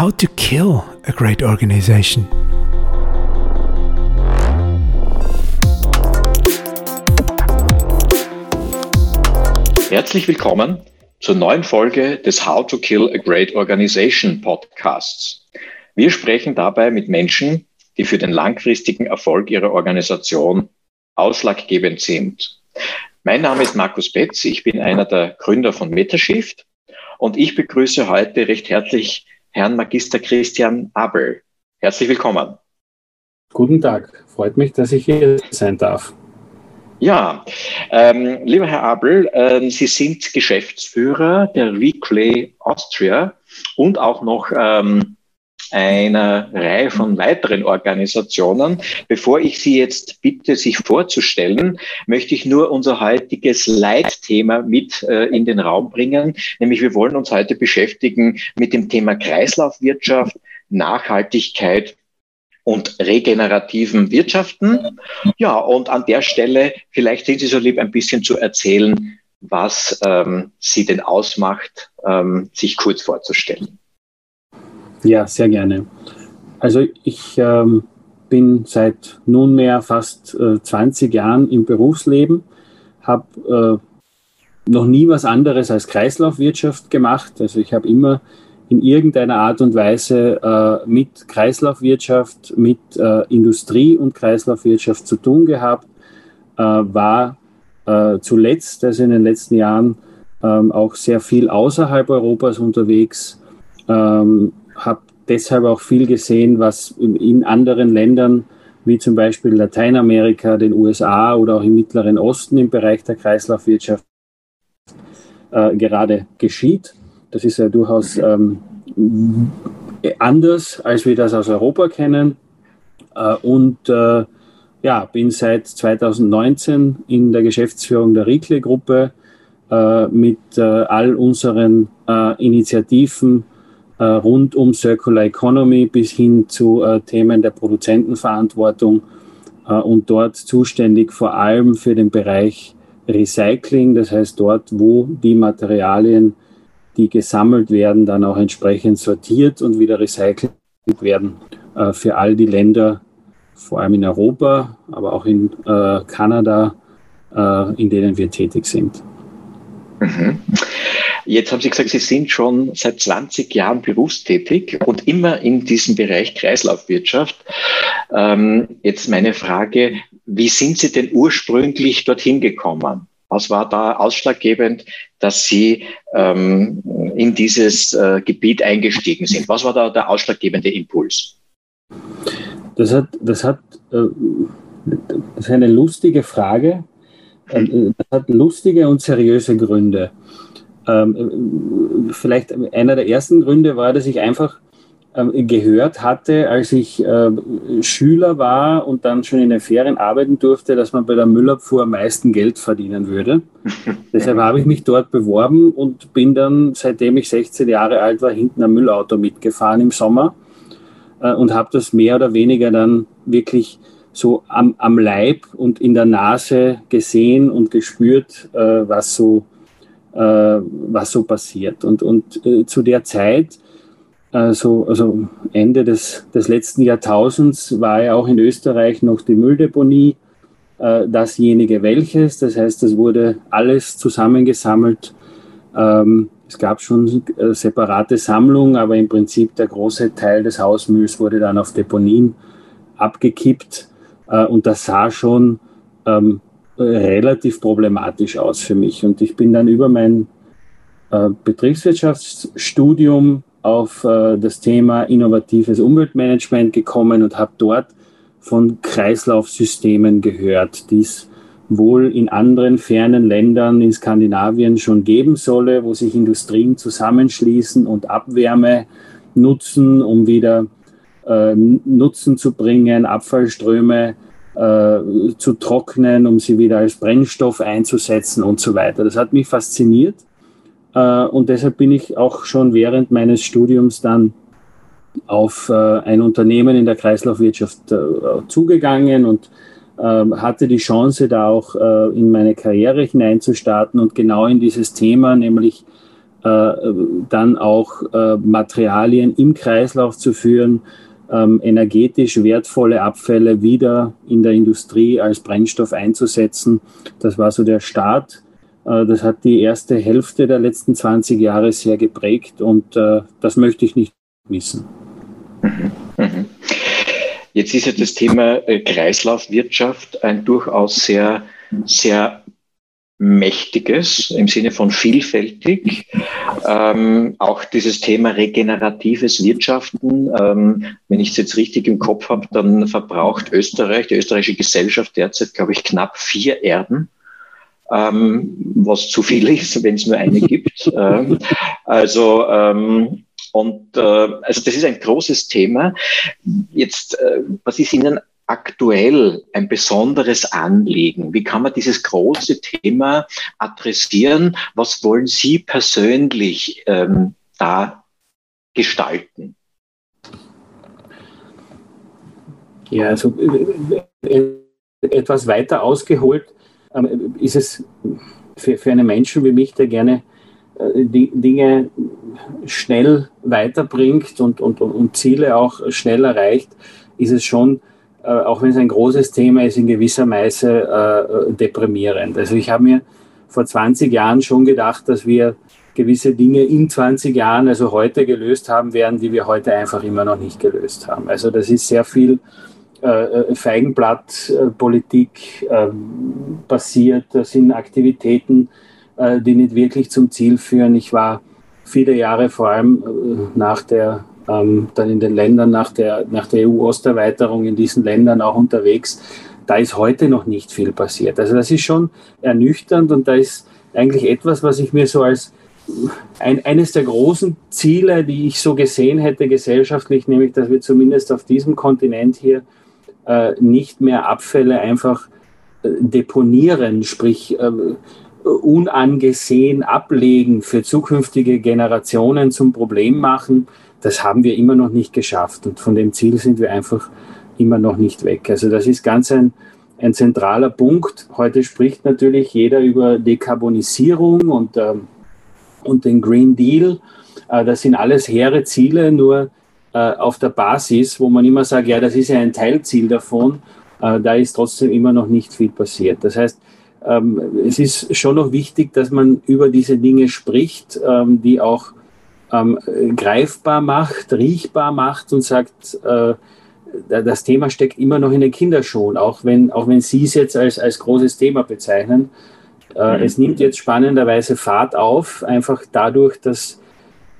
How to Kill a Great Organization. Herzlich willkommen zur neuen Folge des How to Kill a Great Organization Podcasts. Wir sprechen dabei mit Menschen, die für den langfristigen Erfolg ihrer Organisation ausschlaggebend sind. Mein Name ist Markus Betz, ich bin einer der Gründer von Metashift und ich begrüße heute recht herzlich Herrn Magister Christian Abel. Herzlich willkommen. Guten Tag, freut mich, dass ich hier sein darf. Ja, ähm, lieber Herr Abel, äh, Sie sind Geschäftsführer der Reclay Austria und auch noch ähm, einer Reihe von weiteren Organisationen. Bevor ich Sie jetzt bitte, sich vorzustellen, möchte ich nur unser heutiges Leitthema mit äh, in den Raum bringen, nämlich wir wollen uns heute beschäftigen mit dem Thema Kreislaufwirtschaft, Nachhaltigkeit und regenerativen Wirtschaften. Ja, und an der Stelle, vielleicht sind Sie so lieb, ein bisschen zu erzählen, was ähm, Sie denn ausmacht, ähm, sich kurz vorzustellen. Ja, sehr gerne. Also ich ähm, bin seit nunmehr fast äh, 20 Jahren im Berufsleben, habe äh, noch nie was anderes als Kreislaufwirtschaft gemacht. Also ich habe immer in irgendeiner Art und Weise äh, mit Kreislaufwirtschaft, mit äh, Industrie und Kreislaufwirtschaft zu tun gehabt, äh, war äh, zuletzt, also in den letzten Jahren, ähm, auch sehr viel außerhalb Europas unterwegs, ähm, habe deshalb auch viel gesehen, was in anderen Ländern wie zum Beispiel Lateinamerika, den USA oder auch im Mittleren Osten im Bereich der Kreislaufwirtschaft äh, gerade geschieht. Das ist ja durchaus ähm, anders, als wir das aus Europa kennen. Äh, und äh, ja, bin seit 2019 in der Geschäftsführung der Riekle-Gruppe äh, mit äh, all unseren äh, Initiativen rund um Circular Economy bis hin zu äh, Themen der Produzentenverantwortung äh, und dort zuständig vor allem für den Bereich Recycling, das heißt dort, wo die Materialien, die gesammelt werden, dann auch entsprechend sortiert und wieder recycelt werden für all die Länder, vor allem in Europa, aber auch in Kanada, in denen wir tätig sind. Mhm. Jetzt haben Sie gesagt, Sie sind schon seit 20 Jahren berufstätig und immer in diesem Bereich Kreislaufwirtschaft. Ähm, jetzt meine Frage, wie sind Sie denn ursprünglich dorthin gekommen? Was war da ausschlaggebend, dass Sie ähm, in dieses äh, Gebiet eingestiegen sind? Was war da der ausschlaggebende Impuls? Das hat, das hat, äh, das ist eine lustige Frage. Äh, das hat lustige und seriöse Gründe. Ähm, vielleicht einer der ersten Gründe war, dass ich einfach ähm, gehört hatte, als ich äh, Schüler war und dann schon in den Ferien arbeiten durfte, dass man bei der Müllabfuhr am meisten Geld verdienen würde. Deshalb habe ich mich dort beworben und bin dann, seitdem ich 16 Jahre alt war, hinten am Müllauto mitgefahren im Sommer äh, und habe das mehr oder weniger dann wirklich so am, am Leib und in der Nase gesehen und gespürt, äh, was so was so passiert. Und, und äh, zu der Zeit, also, also Ende des, des letzten Jahrtausends, war ja auch in Österreich noch die Mülldeponie äh, dasjenige welches. Das heißt, es wurde alles zusammengesammelt. Ähm, es gab schon äh, separate Sammlungen, aber im Prinzip der große Teil des Hausmülls wurde dann auf Deponien abgekippt. Äh, und das sah schon ähm, relativ problematisch aus für mich. Und ich bin dann über mein äh, Betriebswirtschaftsstudium auf äh, das Thema innovatives Umweltmanagement gekommen und habe dort von Kreislaufsystemen gehört, die es wohl in anderen fernen Ländern in Skandinavien schon geben solle, wo sich Industrien zusammenschließen und Abwärme nutzen, um wieder äh, Nutzen zu bringen, Abfallströme äh, zu trocknen, um sie wieder als Brennstoff einzusetzen und so weiter. Das hat mich fasziniert äh, und deshalb bin ich auch schon während meines Studiums dann auf äh, ein Unternehmen in der Kreislaufwirtschaft äh, zugegangen und ähm, hatte die Chance, da auch äh, in meine Karriere hineinzustarten und genau in dieses Thema, nämlich äh, dann auch äh, Materialien im Kreislauf zu führen, ähm, energetisch wertvolle Abfälle wieder in der Industrie als Brennstoff einzusetzen. Das war so der Start. Äh, das hat die erste Hälfte der letzten 20 Jahre sehr geprägt und äh, das möchte ich nicht missen. Mhm. Mhm. Jetzt ist ja das Thema äh, Kreislaufwirtschaft ein durchaus sehr, sehr mächtiges im Sinne von vielfältig. Ähm, auch dieses Thema regeneratives Wirtschaften, ähm, wenn ich es jetzt richtig im Kopf habe, dann verbraucht Österreich, die österreichische Gesellschaft derzeit, glaube ich, knapp vier Erden. Ähm, was zu viel ist, wenn es nur eine gibt. ähm, also ähm, und äh, also das ist ein großes Thema. Jetzt, äh, was ist Ihnen aktuell ein besonderes Anliegen? Wie kann man dieses große Thema adressieren? Was wollen Sie persönlich ähm, da gestalten? Ja, also äh, äh, etwas weiter ausgeholt ähm, ist es für, für einen Menschen wie mich, der gerne äh, Dinge schnell weiterbringt und, und, und Ziele auch schnell erreicht, ist es schon äh, auch wenn es ein großes Thema ist, in gewisser Weise äh, deprimierend. Also ich habe mir vor 20 Jahren schon gedacht, dass wir gewisse Dinge in 20 Jahren, also heute gelöst haben werden, die wir heute einfach immer noch nicht gelöst haben. Also das ist sehr viel äh, Feigenblattpolitik äh, passiert. Das sind Aktivitäten, äh, die nicht wirklich zum Ziel führen. Ich war viele Jahre vor allem äh, nach der ähm, dann in den Ländern nach der, nach der EU-Osterweiterung in diesen Ländern auch unterwegs. Da ist heute noch nicht viel passiert. Also das ist schon ernüchternd und da ist eigentlich etwas, was ich mir so als ein, eines der großen Ziele, die ich so gesehen hätte gesellschaftlich, nämlich dass wir zumindest auf diesem Kontinent hier äh, nicht mehr Abfälle einfach äh, deponieren, sprich äh, unangesehen ablegen, für zukünftige Generationen zum Problem machen, das haben wir immer noch nicht geschafft. Und von dem Ziel sind wir einfach immer noch nicht weg. Also das ist ganz ein, ein zentraler Punkt. Heute spricht natürlich jeder über Dekarbonisierung und, äh, und den Green Deal. Äh, das sind alles hehre Ziele, nur äh, auf der Basis, wo man immer sagt, ja, das ist ja ein Teilziel davon, äh, da ist trotzdem immer noch nicht viel passiert. Das heißt, ähm, es ist schon noch wichtig, dass man über diese Dinge spricht, ähm, die auch ähm, greifbar macht, riechbar macht und sagt, äh, das Thema steckt immer noch in den Kinderschuhen, auch wenn, auch wenn Sie es jetzt als, als großes Thema bezeichnen. Äh, mhm. Es nimmt jetzt spannenderweise Fahrt auf, einfach dadurch, dass,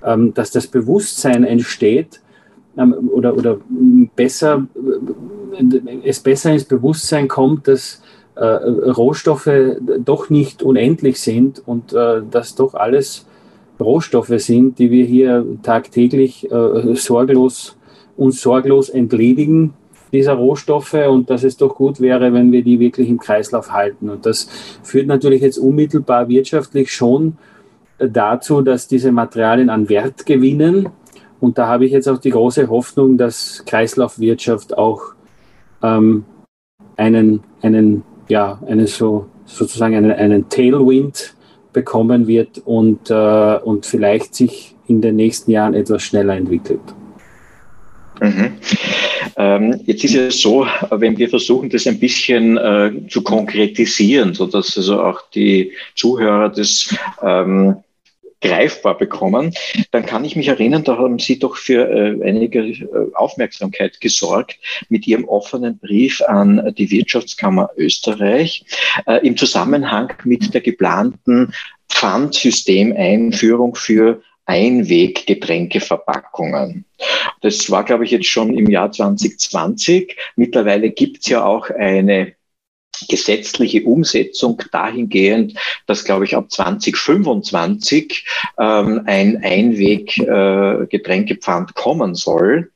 ähm, dass das Bewusstsein entsteht ähm, oder, oder besser, es besser ins Bewusstsein kommt, dass äh, Rohstoffe doch nicht unendlich sind und äh, dass doch alles Rohstoffe sind, die wir hier tagtäglich äh, sorglos und sorglos entledigen dieser Rohstoffe und dass es doch gut wäre, wenn wir die wirklich im Kreislauf halten. Und das führt natürlich jetzt unmittelbar wirtschaftlich schon äh, dazu, dass diese Materialien an Wert gewinnen. Und da habe ich jetzt auch die große Hoffnung, dass Kreislaufwirtschaft auch ähm, einen, einen, ja, einen so, sozusagen einen, einen Tailwind bekommen wird und, äh, und vielleicht sich in den nächsten Jahren etwas schneller entwickelt. Mhm. Ähm, jetzt ist es so, wenn wir versuchen, das ein bisschen äh, zu konkretisieren, sodass also auch die Zuhörer das ähm, greifbar bekommen, dann kann ich mich erinnern, da haben Sie doch für äh, einige äh, Aufmerksamkeit gesorgt mit Ihrem offenen Brief an die Wirtschaftskammer Österreich äh, im Zusammenhang mit der geplanten Pfandsystemeinführung für Einweggetränkeverpackungen. Das war, glaube ich, jetzt schon im Jahr 2020. Mittlerweile gibt es ja auch eine gesetzliche Umsetzung dahingehend, dass, glaube ich, ab 2025 ähm, ein Einweg-Getränkepfand äh, kommen soll.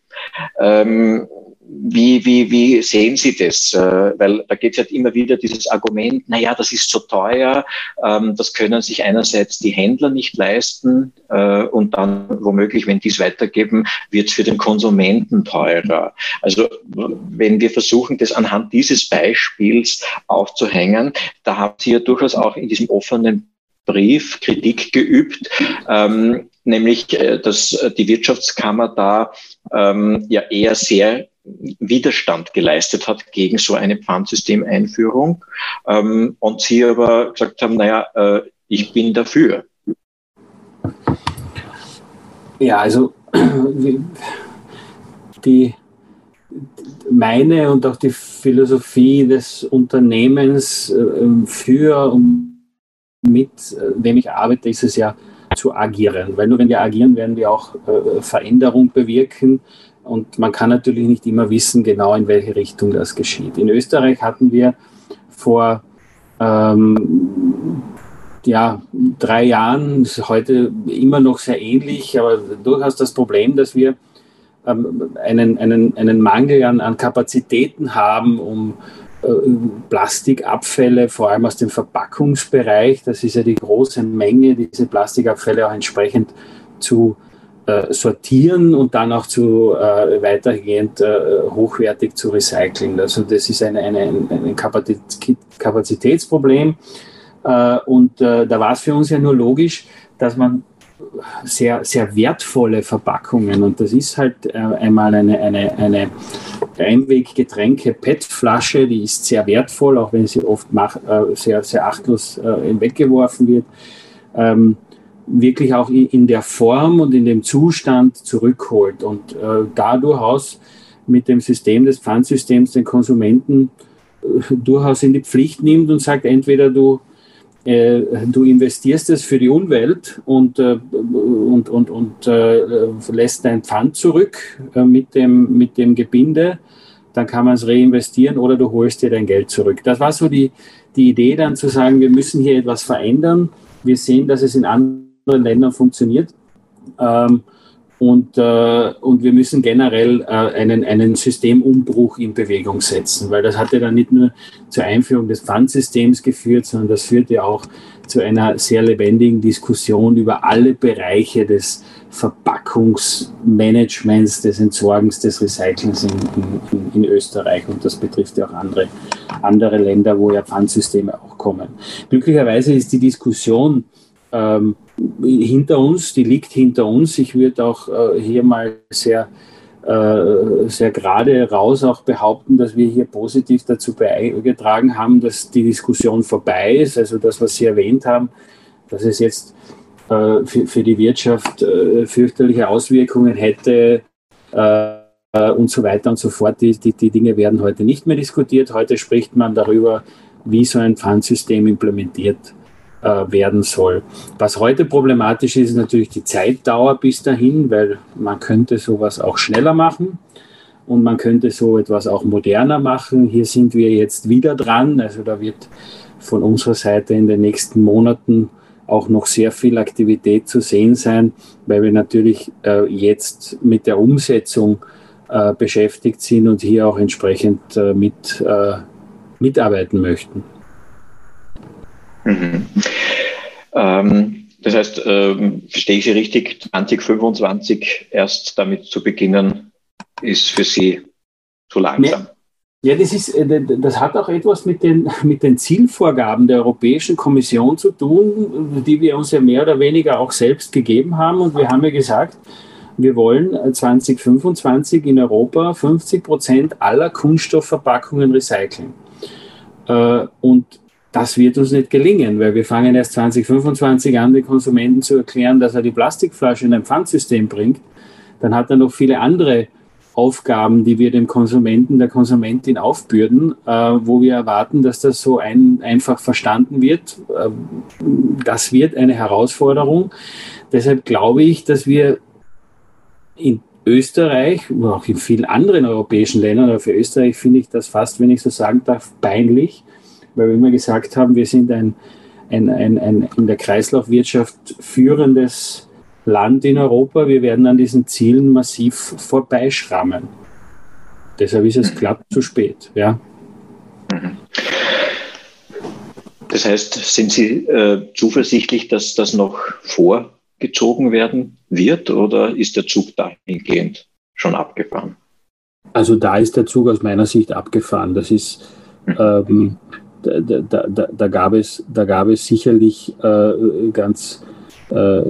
Ähm, wie, wie, wie sehen Sie das? Äh, weil da geht es halt immer wieder dieses Argument, naja, das ist zu teuer, ähm, das können sich einerseits die Händler nicht leisten äh, und dann womöglich, wenn die es weitergeben, wird es für den Konsumenten teurer. Also wenn wir versuchen, das anhand dieses Beispiels aufzuhängen, da haben Sie ja durchaus auch in diesem offenen Brief Kritik geübt, ähm, nämlich äh, dass die Wirtschaftskammer da ähm, ja eher sehr Widerstand geleistet hat gegen so eine Pfandsystemeinführung ähm, und sie aber gesagt haben, naja, äh, ich bin dafür. Ja, also die, meine und auch die Philosophie des Unternehmens äh, für und mit äh, dem ich arbeite, ist es ja zu agieren. Weil nur wenn wir agieren, werden wir auch äh, Veränderung bewirken. Und man kann natürlich nicht immer wissen, genau in welche Richtung das geschieht. In Österreich hatten wir vor ähm, ja, drei Jahren, ist heute immer noch sehr ähnlich, aber durchaus das Problem, dass wir ähm, einen, einen, einen Mangel an, an Kapazitäten haben, um äh, Plastikabfälle, vor allem aus dem Verpackungsbereich, das ist ja die große Menge, diese Plastikabfälle auch entsprechend zu äh, sortieren und dann auch zu äh, weitergehend äh, hochwertig zu recyceln. Also das ist eine, eine, ein Kapazitätsproblem. Äh, und äh, da war es für uns ja nur logisch, dass man sehr, sehr wertvolle Verpackungen und das ist halt äh, einmal eine, eine, eine Einweggetränke-PET-Flasche, die ist sehr wertvoll, auch wenn sie oft mach, sehr, sehr achtlos weggeworfen wird. Ähm, wirklich auch in der Form und in dem Zustand zurückholt und äh, da durchaus mit dem System des Pfandsystems den Konsumenten äh, durchaus in die Pflicht nimmt und sagt, entweder du, äh, du investierst es für die Umwelt und, äh, und, und, und äh, lässt dein Pfand zurück äh, mit, dem, mit dem Gebinde, dann kann man es reinvestieren oder du holst dir dein Geld zurück. Das war so die, die Idee dann zu sagen, wir müssen hier etwas verändern. Wir sehen, dass es in anderen anderen Ländern funktioniert. Ähm, und, äh, und wir müssen generell äh, einen, einen Systemumbruch in Bewegung setzen, weil das hatte dann nicht nur zur Einführung des Pfandsystems geführt, sondern das führte auch zu einer sehr lebendigen Diskussion über alle Bereiche des Verpackungsmanagements, des Entsorgens, des Recyclings in, in, in, Österreich. Und das betrifft ja auch andere, andere Länder, wo ja Pfandsysteme auch kommen. Glücklicherweise ist die Diskussion ähm, hinter uns, die liegt hinter uns. Ich würde auch äh, hier mal sehr, äh, sehr gerade raus auch behaupten, dass wir hier positiv dazu beigetragen haben, dass die Diskussion vorbei ist. Also das, was Sie erwähnt haben, dass es jetzt äh, für, für die Wirtschaft äh, fürchterliche Auswirkungen hätte äh, und so weiter und so fort. Die, die, die Dinge werden heute nicht mehr diskutiert. Heute spricht man darüber, wie so ein Pfandsystem implementiert äh, werden soll. Was heute problematisch ist, ist natürlich die Zeitdauer bis dahin, weil man könnte sowas auch schneller machen und man könnte so etwas auch moderner machen. Hier sind wir jetzt wieder dran. Also da wird von unserer Seite in den nächsten Monaten auch noch sehr viel Aktivität zu sehen sein, weil wir natürlich äh, jetzt mit der Umsetzung äh, beschäftigt sind und hier auch entsprechend äh, mit, äh, mitarbeiten möchten. Mhm. Ähm, das heißt, ähm, verstehe ich Sie richtig, 2025 erst damit zu beginnen, ist für Sie zu langsam. Ja, das, ist, äh, das hat auch etwas mit den, mit den Zielvorgaben der Europäischen Kommission zu tun, die wir uns ja mehr oder weniger auch selbst gegeben haben. Und wir haben ja gesagt, wir wollen 2025 in Europa 50 Prozent aller Kunststoffverpackungen recyceln. Äh, und das wird uns nicht gelingen, weil wir fangen erst 2025 an, den Konsumenten zu erklären, dass er die Plastikflasche in ein Pfandsystem bringt. Dann hat er noch viele andere Aufgaben, die wir dem Konsumenten, der Konsumentin aufbürden, äh, wo wir erwarten, dass das so ein, einfach verstanden wird. Äh, das wird eine Herausforderung. Deshalb glaube ich, dass wir in Österreich oder auch in vielen anderen europäischen Ländern, aber für Österreich finde ich das fast, wenn ich so sagen darf, peinlich, weil wir immer gesagt haben, wir sind ein, ein, ein, ein in der Kreislaufwirtschaft führendes Land in Europa. Wir werden an diesen Zielen massiv vorbeischrammen. Deshalb ist es glatt zu spät. Ja. Mhm. Das heißt, sind Sie äh, zuversichtlich, dass das noch vorgezogen werden wird oder ist der Zug dahingehend schon abgefahren? Also da ist der Zug aus meiner Sicht abgefahren. Das ist, mhm. ähm, da, da, da, da, gab, es, da gab es sicherlich äh, ganz, äh,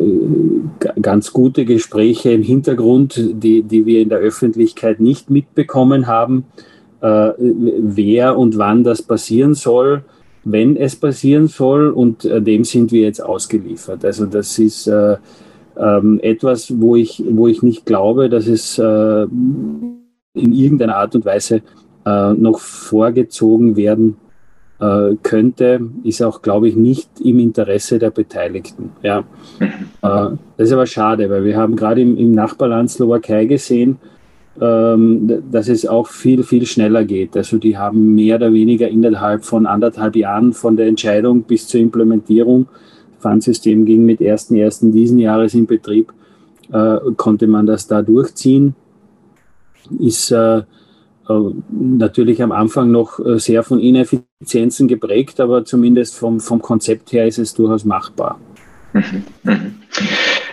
ganz gute Gespräche im Hintergrund, die, die wir in der Öffentlichkeit nicht mitbekommen haben, äh, wer und wann das passieren soll, wenn es passieren soll. Und äh, dem sind wir jetzt ausgeliefert. Also das ist äh, ähm, etwas, wo ich, wo ich nicht glaube, dass es äh, in irgendeiner Art und Weise noch vorgezogen werden äh, könnte, ist auch, glaube ich, nicht im Interesse der Beteiligten. Ja. Äh, das ist aber schade, weil wir haben gerade im, im Nachbarland Slowakei gesehen, ähm, dass es auch viel, viel schneller geht. Also die haben mehr oder weniger innerhalb von anderthalb Jahren von der Entscheidung bis zur Implementierung, Pfandsystem ging mit 1.1. diesen Jahres in Betrieb, äh, konnte man das da durchziehen. Ist äh, natürlich am Anfang noch äh, sehr von Ineffizienzen geprägt, aber zumindest vom, vom Konzept her ist es durchaus machbar. Mhm. Mhm.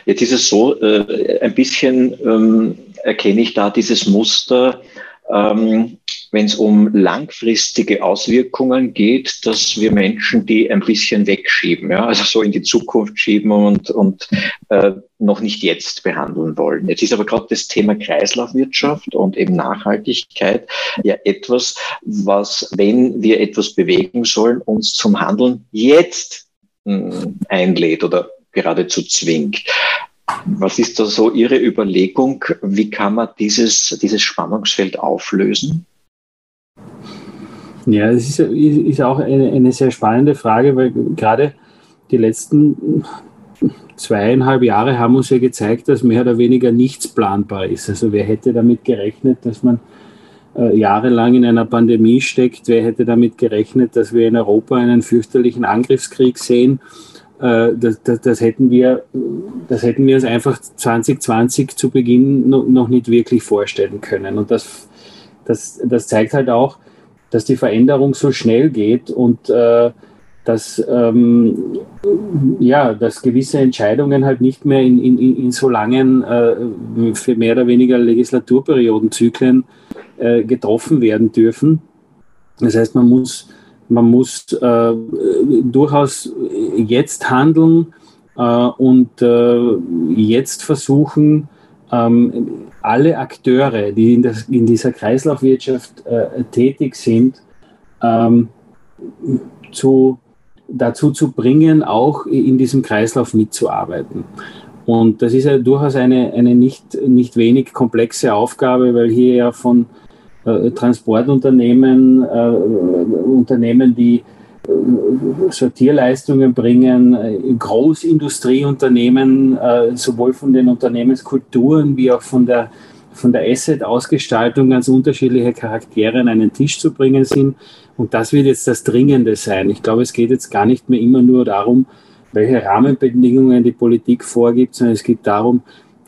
Jetzt ist es so, äh, ein bisschen ähm, erkenne ich da dieses Muster, ähm, wenn es um langfristige Auswirkungen geht, dass wir Menschen die ein bisschen wegschieben, ja, also so in die Zukunft schieben und, und äh, noch nicht jetzt behandeln wollen. Jetzt ist aber gerade das Thema Kreislaufwirtschaft und eben Nachhaltigkeit ja etwas, was, wenn wir etwas bewegen sollen, uns zum Handeln jetzt mh, hm, einlädt oder geradezu zwingt. Was ist da so Ihre Überlegung? Wie kann man dieses, dieses Spannungsfeld auflösen? Ja, es ist, ist auch eine, eine, sehr spannende Frage, weil gerade die letzten zweieinhalb Jahre haben uns ja gezeigt, dass mehr oder weniger nichts planbar ist. Also wer hätte damit gerechnet, dass man äh, jahrelang in einer Pandemie steckt? Wer hätte damit gerechnet, dass wir in Europa einen fürchterlichen Angriffskrieg sehen? Äh, das, das, das, hätten wir, das hätten wir uns einfach 2020 zu Beginn noch nicht wirklich vorstellen können. Und das, das, das zeigt halt auch, dass die Veränderung so schnell geht und äh, dass, ähm, ja, dass gewisse Entscheidungen halt nicht mehr in, in, in so langen, äh, für mehr oder weniger Legislaturperiodenzyklen äh, getroffen werden dürfen. Das heißt, man muss, man muss äh, durchaus jetzt handeln äh, und äh, jetzt versuchen, ähm, alle Akteure, die in, das, in dieser Kreislaufwirtschaft äh, tätig sind, ähm, zu, dazu zu bringen, auch in diesem Kreislauf mitzuarbeiten. Und das ist ja durchaus eine, eine nicht, nicht wenig komplexe Aufgabe, weil hier ja von äh, Transportunternehmen, äh, Unternehmen, die Sortierleistungen bringen, äh, Großindustrieunternehmen, äh, sowohl von den Unternehmenskulturen wie auch von der, von der Asset-Ausgestaltung ganz unterschiedliche Charaktere an einen Tisch zu bringen sind. Und das wird jetzt das Dringende sein. Ich glaube, es geht jetzt gar nicht mehr immer nur darum, welche Rahmenbedingungen die Politik vorgibt, sondern es geht darum,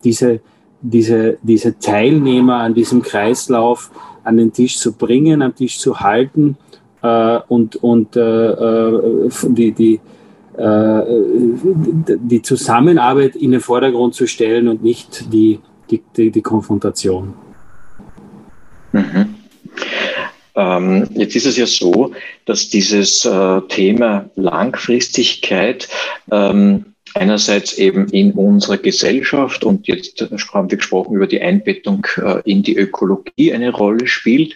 diese, diese, diese Teilnehmer an diesem Kreislauf an den Tisch zu bringen, am Tisch zu halten äh, und, und äh, äh, die, die, die Zusammenarbeit in den Vordergrund zu stellen und nicht die, die, die, die Konfrontation. Mhm. Ähm, jetzt ist es ja so, dass dieses äh, Thema Langfristigkeit ähm, einerseits eben in unserer Gesellschaft und jetzt haben wir gesprochen über die Einbettung äh, in die Ökologie eine Rolle spielt.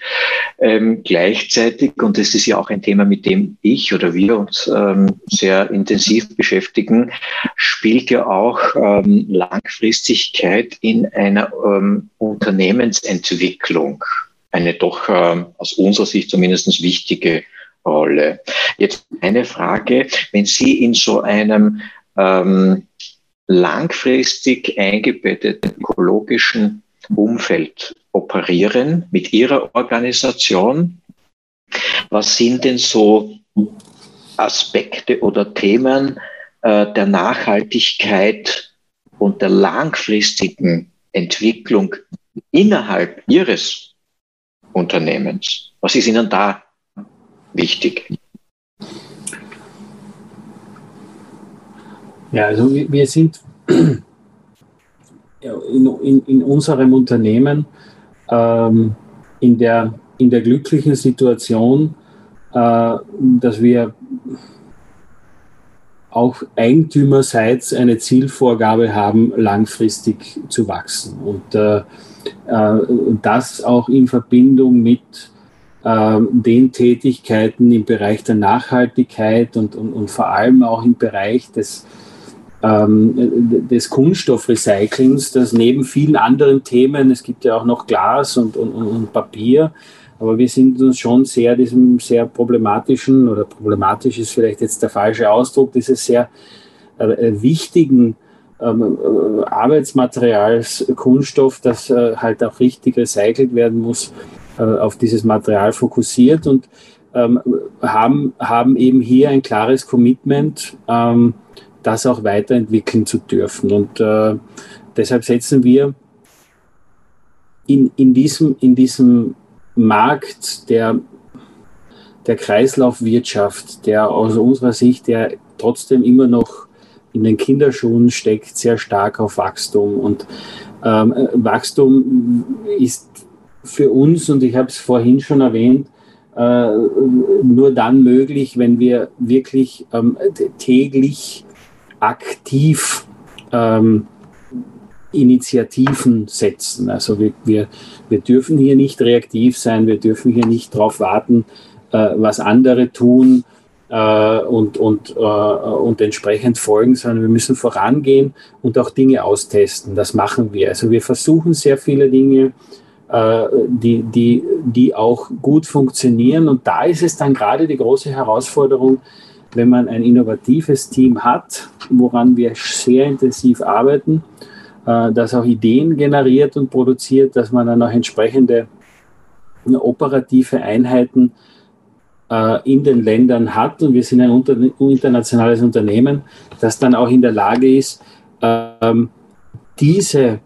Ähm, gleichzeitig, und das ist ja auch ein Thema, mit dem ich oder wir uns ähm, sehr intensiv beschäftigen, spielt ja auch ähm, Langfristigkeit in einer ähm, Unternehmensentwicklung eine doch ähm, aus unserer Sicht zumindest wichtige Rolle. Jetzt eine Frage, wenn Sie in so einem ähm, langfristig eingebetteten ökologischen Umfeld operieren mit ihrer Organisation. Was sind denn so Aspekte oder Themen äh, der Nachhaltigkeit und der langfristigen Entwicklung innerhalb Ihres Unternehmens? Was ist Ihnen da wichtig? Ja, also wir sind in, in, in unserem Unternehmen ähm, in, der, in der glücklichen Situation, äh, dass wir auch eigentümerseits eine Zielvorgabe haben, langfristig zu wachsen. Und äh, äh, das auch in Verbindung mit äh, den Tätigkeiten im Bereich der Nachhaltigkeit und, und, und vor allem auch im Bereich des, ähm, des Kunststoffrecyclings, das neben vielen anderen Themen, es gibt ja auch noch Glas und, und, und Papier, aber wir sind uns schon sehr diesem sehr problematischen, oder problematisch ist vielleicht jetzt der falsche Ausdruck, dieses sehr äh, wichtigen ähm, äh, Arbeitsmaterials, Kunststoff, das äh, halt auch richtig recycelt werden muss, äh, auf dieses Material fokussiert und ähm, haben, haben eben hier ein klares Commitment, ähm, das auch weiterentwickeln zu dürfen. Und äh, deshalb setzen wir in, in, diesem, in diesem Markt der, der Kreislaufwirtschaft, der aus unserer Sicht der trotzdem immer noch in den Kinderschuhen steckt, sehr stark auf Wachstum. Und ähm, Wachstum ist für uns, und ich habe es vorhin schon erwähnt, äh, nur dann möglich, wenn wir wirklich ähm, täglich aktiv ähm, Initiativen setzen. Also wir, wir, wir dürfen hier nicht reaktiv sein, wir dürfen hier nicht darauf warten, äh, was andere tun äh, und, und, äh, und entsprechend folgen, sondern wir müssen vorangehen und auch Dinge austesten. Das machen wir. Also wir versuchen sehr viele Dinge, äh, die, die, die auch gut funktionieren. Und da ist es dann gerade die große Herausforderung, wenn man ein innovatives Team hat, woran wir sehr intensiv arbeiten, äh, das auch Ideen generiert und produziert, dass man dann auch entsprechende operative Einheiten äh, in den Ländern hat. Und wir sind ein internationales Unternehmen, das dann auch in der Lage ist, ähm, diese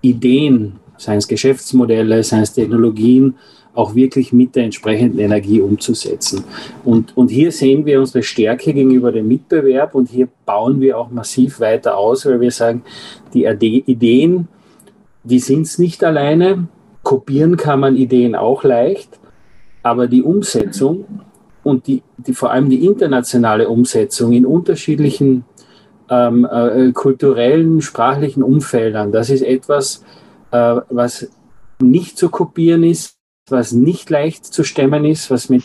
Ideen, seien es Geschäftsmodelle, seien es Technologien, auch wirklich mit der entsprechenden Energie umzusetzen. Und, und hier sehen wir unsere Stärke gegenüber dem Mitbewerb und hier bauen wir auch massiv weiter aus, weil wir sagen, die Ideen, die sind es nicht alleine. Kopieren kann man Ideen auch leicht, aber die Umsetzung und die, die vor allem die internationale Umsetzung in unterschiedlichen ähm, äh, kulturellen, sprachlichen Umfeldern, das ist etwas, äh, was nicht zu kopieren ist, was nicht leicht zu stemmen ist, was mit,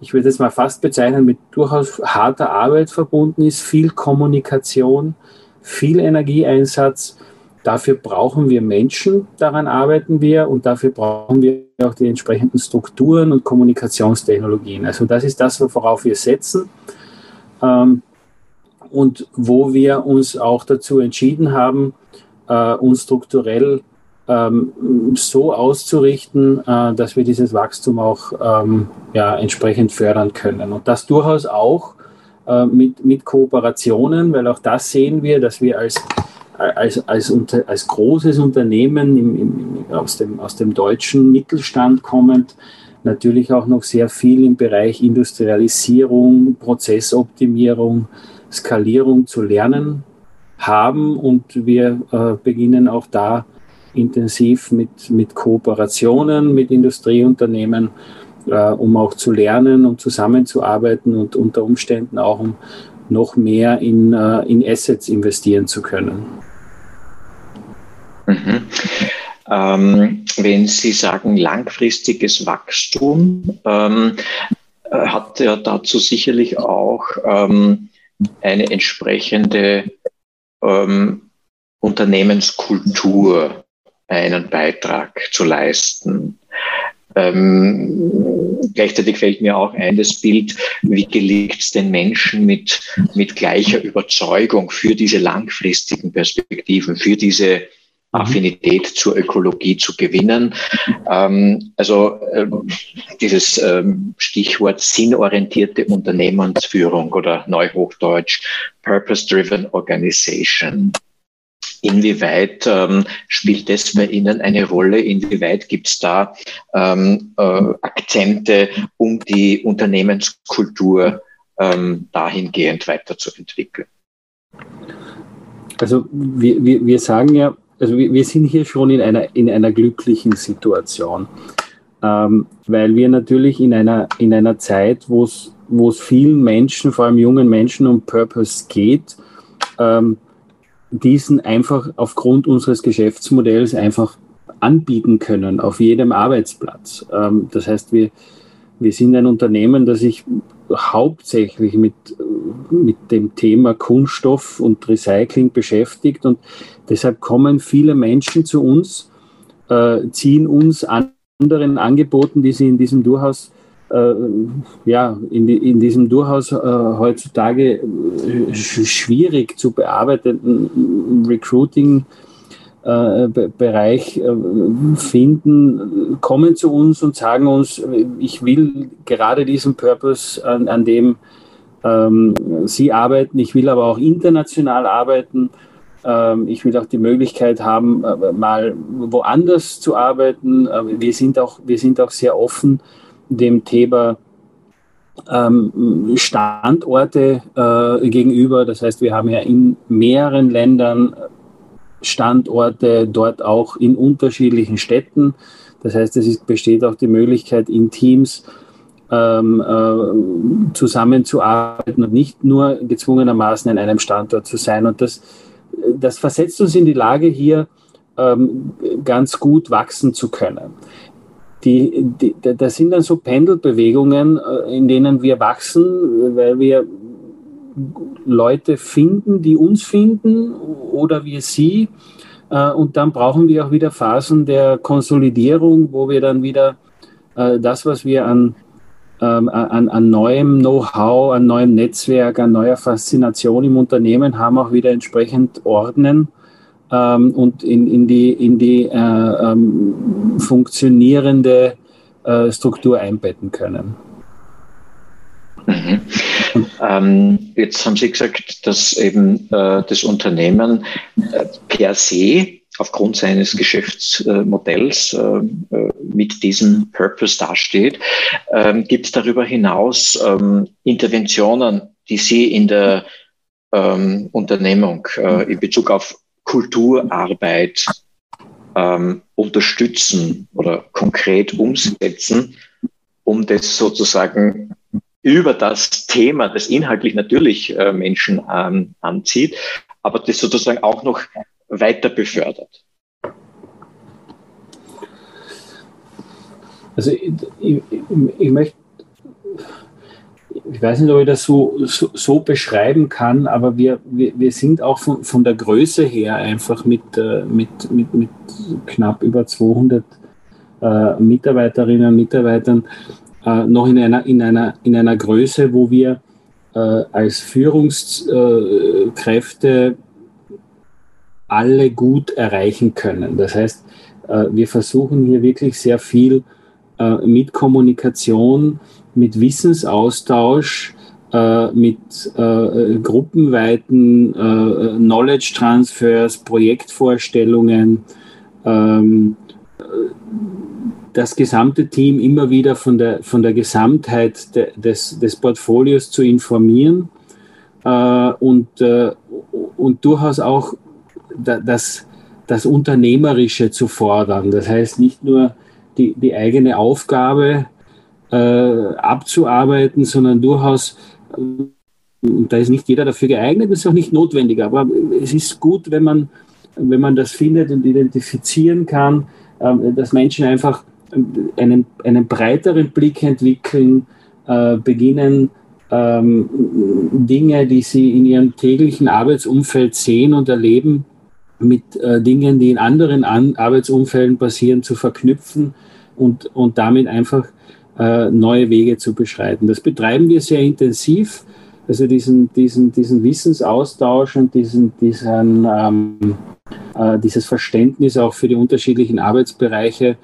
ich würde es mal fast bezeichnen, mit durchaus harter Arbeit verbunden ist, viel Kommunikation, viel Energieeinsatz. Dafür brauchen wir Menschen, daran arbeiten wir und dafür brauchen wir auch die entsprechenden Strukturen und Kommunikationstechnologien. Also das ist das, worauf wir setzen ähm, und wo wir uns auch dazu entschieden haben, äh, uns strukturell ähm, so auszurichten, äh, dass wir dieses Wachstum auch ähm, ja, entsprechend fördern können. Und das durchaus auch äh, mit, mit Kooperationen, weil auch das sehen wir, dass wir als, als, als, unter, als großes Unternehmen im, im, aus, dem, aus dem deutschen Mittelstand kommend natürlich auch noch sehr viel im Bereich Industrialisierung, Prozessoptimierung, Skalierung zu lernen haben und wir äh, beginnen auch da intensiv mit, mit Kooperationen mit Industrieunternehmen, äh, um auch zu lernen und zusammenzuarbeiten und unter Umständen auch um noch mehr in, äh, in Assets investieren zu können. Mhm. Ähm, wenn Sie sagen langfristiges Wachstum, ähm, hat ja dazu sicherlich auch ähm, eine entsprechende ähm, Unternehmenskultur einen Beitrag zu leisten. Ähm, gleichzeitig fällt mir auch ein das Bild, wie gelingt es den Menschen mit, mit gleicher Überzeugung für diese langfristigen Perspektiven, für diese mhm. Affinität zur Ökologie zu gewinnen. Ähm, also äh, dieses ähm, Stichwort sinnorientierte Unternehmensführung oder Neuhochdeutsch Purpose-Driven Organization. Inwieweit ähm, spielt das bei Ihnen eine Rolle? Inwieweit gibt es da ähm, äh, Akzente, um die Unternehmenskultur ähm, dahingehend weiterzuentwickeln? Also wir, wir, wir sagen ja, also wir, wir sind hier schon in einer, in einer glücklichen Situation. ähm, weil wir natürlich in einer, in einer Zeit, wo es vielen Menschen, vor allem jungen Menschen, um Purpose geht, ähm, diesen einfach aufgrund unseres Geschäftsmodells einfach anbieten können auf jedem Arbeitsplatz. Ähm, das heißt, wir, wir sind ein Unternehmen, das sich hauptsächlich mit, mit dem Thema Kunststoff und Recycling beschäftigt und deshalb kommen viele Menschen zu uns, äh, ziehen uns an anderen Angeboten, die sie in diesem Durchaus äh, ja, in, die, in, diesem durchaus äh, heutzutage äh, schwierig zu bearbeitenden Recruiting äh, Bereich äh, finden, kommen zu uns und sagen uns, ich will gerade diesen Purpose, an, an dem ähm, Sie arbeiten, ich will aber auch international arbeiten ähm, ich will auch die Möglichkeit haben, mal woanders zu arbeiten. Wir sind auch, wir sind auch sehr offen dem Thema ähm, Standorte äh, gegenüber. Das heißt, wir haben ja in mehreren Ländern Standorte, dort auch in unterschiedlichen Städten. Das heißt, es ist, besteht auch die Möglichkeit, in Teams ähm, äh, zusammenzuarbeiten und nicht nur gezwungenermaßen an einem Standort zu sein. Und das das versetzt uns in die Lage, hier ähm, ganz gut wachsen zu können. Die, die, das sind dann so Pendelbewegungen, äh, in denen wir wachsen, weil wir Leute finden, die uns finden oder wir sie. Äh, und dann brauchen wir auch wieder Phasen der Konsolidierung, wo wir dann wieder äh, das, was wir an ähm, an, an neuem Know-how, an neuem Netzwerk, an neuer Faszination im Unternehmen haben, auch wieder entsprechend ordnen ähm, und in, in die, in die äh, ähm, funktionierende äh, Struktur einbetten können. Mhm. Ähm, jetzt haben Sie gesagt, dass eben äh, das Unternehmen äh, per se aufgrund seines Geschäftsmodells äh, äh, mit diesem Purpose dasteht. Ähm, Gibt es darüber hinaus ähm, Interventionen, die Sie in der ähm, Unternehmung äh, in Bezug auf Kulturarbeit ähm, unterstützen oder konkret umsetzen, um das sozusagen über das Thema, das inhaltlich natürlich äh, Menschen ähm, anzieht, aber das sozusagen auch noch weiter befördert? Also ich, ich, ich möchte, ich weiß nicht, ob ich das so, so, so beschreiben kann, aber wir, wir, wir sind auch von, von der Größe her einfach mit, äh, mit, mit, mit knapp über 200 äh, Mitarbeiterinnen und Mitarbeitern äh, noch in einer, in, einer, in einer Größe, wo wir äh, als Führungskräfte alle gut erreichen können. Das heißt, äh, wir versuchen hier wirklich sehr viel äh, mit Kommunikation, mit Wissensaustausch, äh, mit gruppenweiten Knowledge Transfers, Projektvorstellungen, ähm, das gesamte Team immer wieder von der, von der Gesamtheit des, des Portfolios zu informieren und, und durchaus auch das, das Unternehmerische zu fordern. Das heißt, nicht nur die, die eigene Aufgabe äh, abzuarbeiten, sondern durchaus, äh, da ist nicht jeder dafür geeignet, das ist auch nicht notwendig, aber es ist gut, wenn man, wenn man das findet und identifizieren kann, äh, dass Menschen einfach einen, einen breiteren Blick entwickeln, äh, beginnen, ähm, Dinge, die sie in ihrem täglichen Arbeitsumfeld sehen und erleben, mit äh, Dingen, die in anderen An Arbeitsumfelden passieren, zu verknüpfen und, und damit einfach äh, neue Wege zu beschreiten. Das betreiben wir sehr intensiv. Also diesen, diesen, diesen Wissensaustausch und diesen, diesen, ähm, äh, dieses Verständnis auch für die unterschiedlichen Arbeitsbereiche.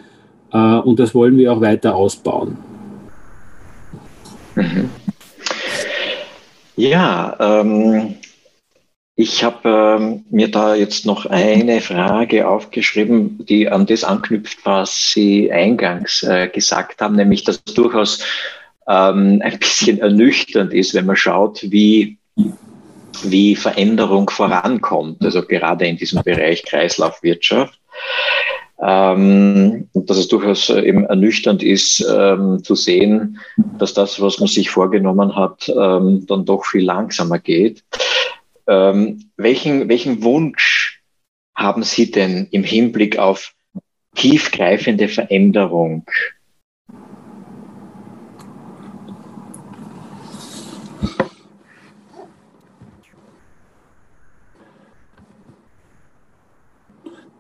Äh, und das wollen wir auch weiter ausbauen. Ja, ähm, ich habe ähm, mir da jetzt noch eine Frage aufgeschrieben, die an das anknüpft, was Sie eingangs äh, gesagt haben, nämlich dass es durchaus ähm, ein bisschen ernüchternd ist, wenn man schaut, wie, wie Veränderung vorankommt, also gerade in diesem Bereich Kreislaufwirtschaft. Ähm, dass es durchaus äh, eben ernüchternd ist, ähm, zu sehen, dass das, was man sich vorgenommen hat, ähm, dann doch viel langsamer geht. Ähm, welchen, welchen Wunsch haben Sie denn im Hinblick auf tiefgreifende Veränderung?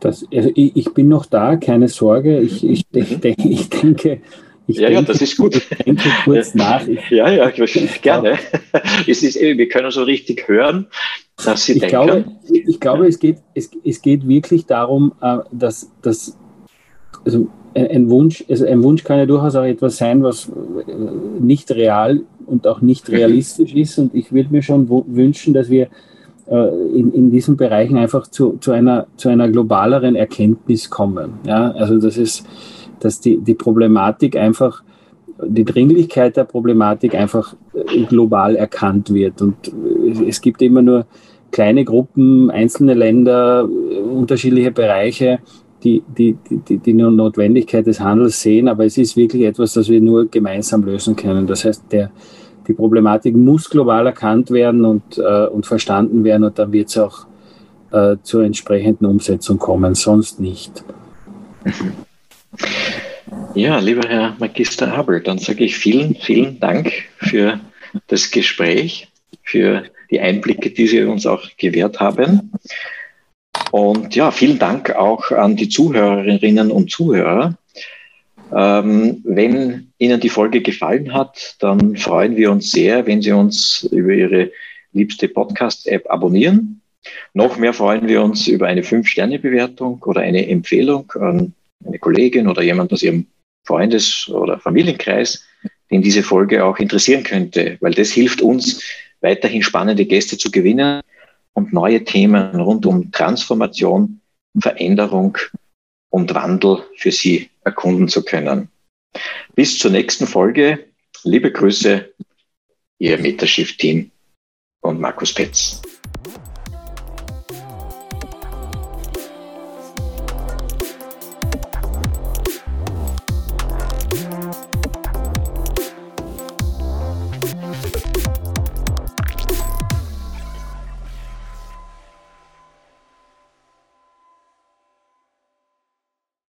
Das, also ich, ich, bin noch da, keine Sorge. Ich, ich, ich, denke, ich ja, denke, ja, das ist gut. Ich denke kurz nach. Ich, ja, ja, ich, gerne. Es ist, wir können so richtig hören, dass Sie ich denken. Glaube, ich glaube, es geht, es, es geht wirklich darum, äh, dass, dass also ein Wunsch, also ein Wunsch kann ja durchaus auch etwas sein, was äh, nicht real und auch nicht realistisch ist. Und ich würde mir schon wünschen, dass wir äh, in, in diesen Bereichen einfach zu, zu, einer, zu einer globaleren Erkenntnis kommen. Ja? Also das ist, dass die, die Problematik einfach, die Dringlichkeit der Problematik einfach äh, global erkannt wird. Und es gibt immer nur kleine Gruppen, einzelne Länder, unterschiedliche Bereiche, die, die, die, die Notwendigkeit des Handels sehen, aber es ist wirklich etwas, das wir nur gemeinsam lösen können. Das heißt, der, die Problematik muss global erkannt werden und, äh, und verstanden werden und dann wird es auch äh, zur entsprechenden Umsetzung kommen, sonst nicht. Ja, lieber Herr Magister Abel, dann sage ich vielen, vielen Dank für das Gespräch, für die Einblicke, die Sie uns auch gewährt haben. Und ja, vielen Dank auch an die Zuhörerinnen und Zuhörer. Ähm, wenn Ihnen die Folge gefallen hat, dann freuen wir uns sehr, wenn Sie uns über Ihre liebste Podcast-App abonnieren. Noch mehr freuen wir uns über eine 5-Sterne-Bewertung oder eine Empfehlung an eine Kollegin oder jemand aus Ihrem Freundes- oder Familienkreis, den diese Folge auch interessieren könnte, weil das hilft uns, weiterhin spannende Gäste zu gewinnen und neue Themen rund um Transformation, Veränderung und Wandel für Sie erkunden zu können. Bis zur nächsten Folge. Liebe Grüße, Ihr Metashift-Team und Markus Petz.